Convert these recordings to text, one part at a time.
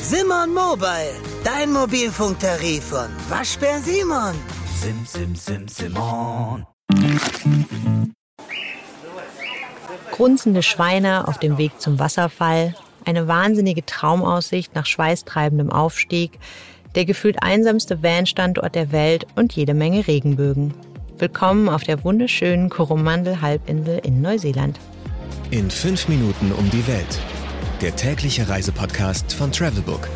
Simon Mobile, dein Mobilfunktarif von Waschbär Simon. Sim, sim, sim, Simon. Grunzende Schweine auf dem Weg zum Wasserfall, eine wahnsinnige Traumaussicht nach schweißtreibendem Aufstieg, der gefühlt einsamste Van-Standort der Welt und jede Menge Regenbögen. Willkommen auf der wunderschönen Coromandel-Halbinsel in Neuseeland. In fünf Minuten um die Welt. Der tägliche Reisepodcast von Travelbook.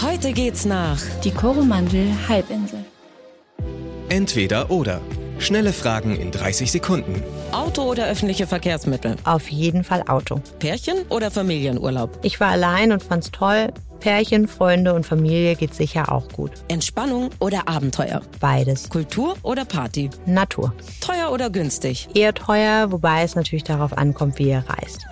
Heute geht's nach die Coromandel-Halbinsel. Entweder oder. Schnelle Fragen in 30 Sekunden. Auto oder öffentliche Verkehrsmittel? Auf jeden Fall Auto. Pärchen oder Familienurlaub? Ich war allein und fand's toll. Pärchen, Freunde und Familie geht sicher auch gut. Entspannung oder Abenteuer? Beides. Kultur oder Party? Natur. Teuer oder günstig? Eher teuer, wobei es natürlich darauf ankommt, wie ihr reist.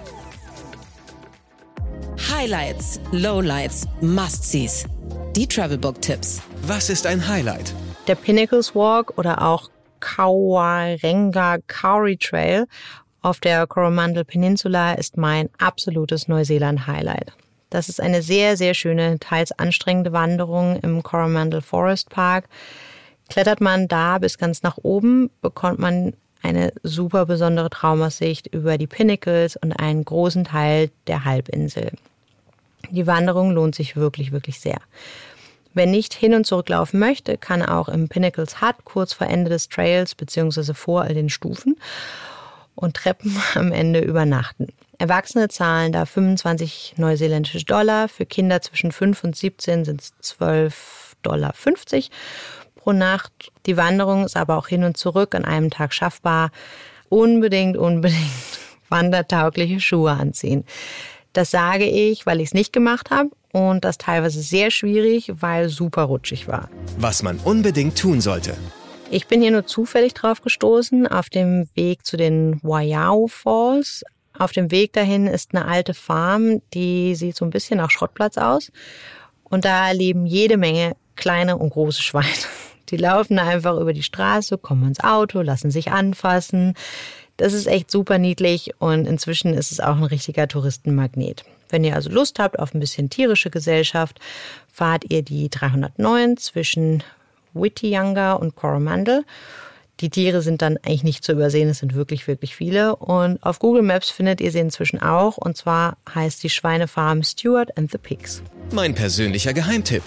Highlights, Lowlights, Must-Sees. Die Travelbook-Tipps. Was ist ein Highlight? Der Pinnacles Walk oder auch Kawarenga Kauri Trail auf der Coromandel Peninsula ist mein absolutes Neuseeland-Highlight. Das ist eine sehr, sehr schöne, teils anstrengende Wanderung im Coromandel Forest Park. Klettert man da bis ganz nach oben, bekommt man eine super besondere Traumaussicht über die Pinnacles und einen großen Teil der Halbinsel. Die Wanderung lohnt sich wirklich, wirklich sehr. Wer nicht hin und zurück laufen möchte, kann auch im Pinnacles Hut kurz vor Ende des Trails bzw. vor all den Stufen und Treppen am Ende übernachten. Erwachsene zahlen da 25 neuseeländische Dollar, für Kinder zwischen 5 und 17 sind es 12,50 Dollar pro Nacht. Die Wanderung ist aber auch hin und zurück an einem Tag schaffbar. Unbedingt, unbedingt wandertaugliche Schuhe anziehen. Das sage ich, weil ich es nicht gemacht habe und das teilweise sehr schwierig, weil super rutschig war. Was man unbedingt tun sollte. Ich bin hier nur zufällig drauf gestoßen, auf dem Weg zu den Waiau Falls. Auf dem Weg dahin ist eine alte Farm, die sieht so ein bisschen nach Schrottplatz aus. Und da leben jede Menge kleine und große Schweine. Die laufen einfach über die Straße, kommen ins Auto, lassen sich anfassen. Das ist echt super niedlich und inzwischen ist es auch ein richtiger Touristenmagnet. Wenn ihr also Lust habt auf ein bisschen tierische Gesellschaft, fahrt ihr die 309 zwischen Whittyanga und Coromandel. Die Tiere sind dann eigentlich nicht zu übersehen, es sind wirklich, wirklich viele. Und auf Google Maps findet ihr sie inzwischen auch. Und zwar heißt die Schweinefarm Stewart and the Pigs. Mein persönlicher Geheimtipp.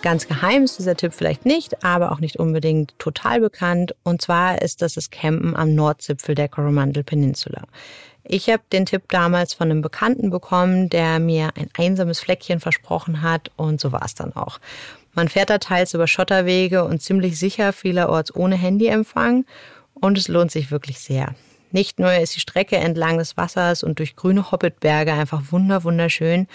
Ganz geheim ist dieser Tipp vielleicht nicht, aber auch nicht unbedingt total bekannt. Und zwar ist das das Campen am Nordzipfel der Coromandel Peninsula. Ich habe den Tipp damals von einem Bekannten bekommen, der mir ein einsames Fleckchen versprochen hat und so war es dann auch. Man fährt da teils über Schotterwege und ziemlich sicher vielerorts ohne Handyempfang und es lohnt sich wirklich sehr. Nicht nur ist die Strecke entlang des Wassers und durch grüne Hobbitberge einfach wunder wunderschön,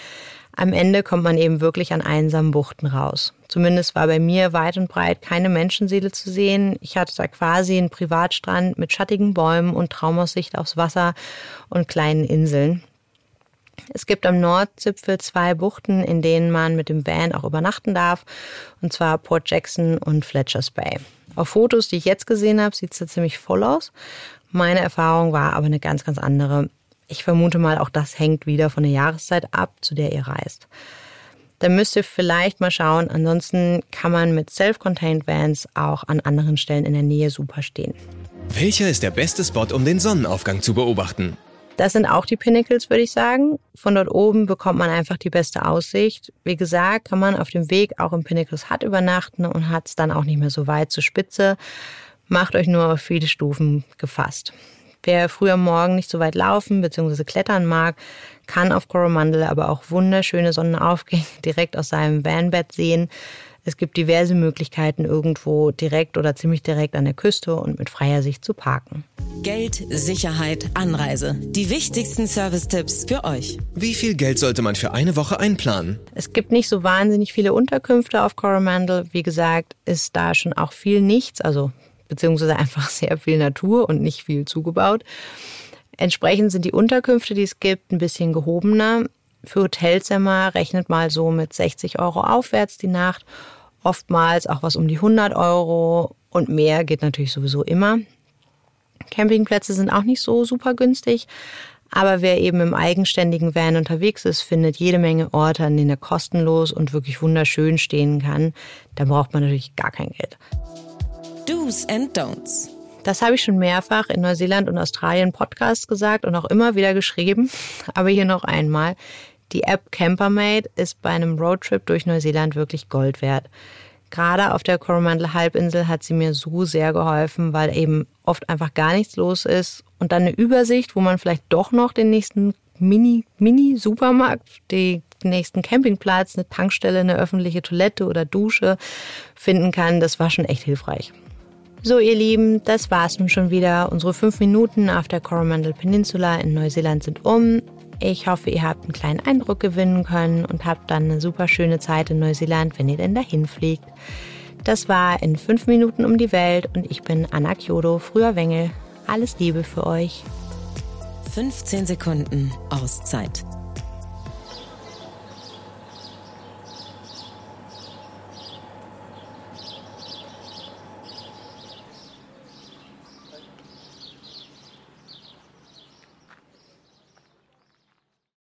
am Ende kommt man eben wirklich an einsamen Buchten raus. Zumindest war bei mir weit und breit keine Menschenseele zu sehen. Ich hatte da quasi einen Privatstrand mit schattigen Bäumen und Traumaussicht aufs Wasser und kleinen Inseln. Es gibt am Nordzipfel zwei Buchten, in denen man mit dem Van auch übernachten darf, und zwar Port Jackson und Fletcher's Bay. Auf Fotos, die ich jetzt gesehen habe, sieht es da ziemlich voll aus. Meine Erfahrung war aber eine ganz, ganz andere. Ich vermute mal, auch das hängt wieder von der Jahreszeit ab, zu der ihr reist. Da müsst ihr vielleicht mal schauen. Ansonsten kann man mit Self-Contained Vans auch an anderen Stellen in der Nähe super stehen. Welcher ist der beste Spot, um den Sonnenaufgang zu beobachten? Das sind auch die Pinnacles, würde ich sagen. Von dort oben bekommt man einfach die beste Aussicht. Wie gesagt, kann man auf dem Weg auch im Pinnacles Hut übernachten und hat es dann auch nicht mehr so weit zur Spitze. Macht euch nur auf viele Stufen gefasst. Wer früher Morgen nicht so weit laufen bzw. klettern mag, kann auf Coromandel aber auch wunderschöne Sonnenaufgänge direkt aus seinem Vanbett sehen. Es gibt diverse Möglichkeiten, irgendwo direkt oder ziemlich direkt an der Küste und mit freier Sicht zu parken. Geld, Sicherheit, Anreise. Die wichtigsten Service-Tipps für euch. Wie viel Geld sollte man für eine Woche einplanen? Es gibt nicht so wahnsinnig viele Unterkünfte auf Coromandel. Wie gesagt, ist da schon auch viel nichts, also beziehungsweise einfach sehr viel Natur und nicht viel zugebaut. Entsprechend sind die Unterkünfte, die es gibt, ein bisschen gehobener. Für Hotelzimmer rechnet mal so mit 60 Euro aufwärts die Nacht. Oftmals auch was um die 100 Euro und mehr geht natürlich sowieso immer. Campingplätze sind auch nicht so super günstig. Aber wer eben im eigenständigen Van unterwegs ist, findet jede Menge Orte, an denen er kostenlos und wirklich wunderschön stehen kann. Da braucht man natürlich gar kein Geld. Do's and Don'ts. Das habe ich schon mehrfach in Neuseeland und Australien Podcasts gesagt und auch immer wieder geschrieben. Aber hier noch einmal. Die App Campermate ist bei einem Roadtrip durch Neuseeland wirklich Gold wert. Gerade auf der Coromandel-Halbinsel hat sie mir so sehr geholfen, weil eben oft einfach gar nichts los ist und dann eine Übersicht, wo man vielleicht doch noch den nächsten Mini, Mini-Supermarkt, den nächsten Campingplatz, eine Tankstelle, eine öffentliche Toilette oder Dusche finden kann. Das war schon echt hilfreich. So, ihr Lieben, das war's nun schon wieder. Unsere fünf Minuten auf der Coromandel Peninsula in Neuseeland sind um. Ich hoffe, ihr habt einen kleinen Eindruck gewinnen können und habt dann eine super schöne Zeit in Neuseeland, wenn ihr denn dahin fliegt. Das war in fünf Minuten um die Welt und ich bin Anna Kyodo, früher Wengel. Alles Liebe für euch. 15 Sekunden Auszeit.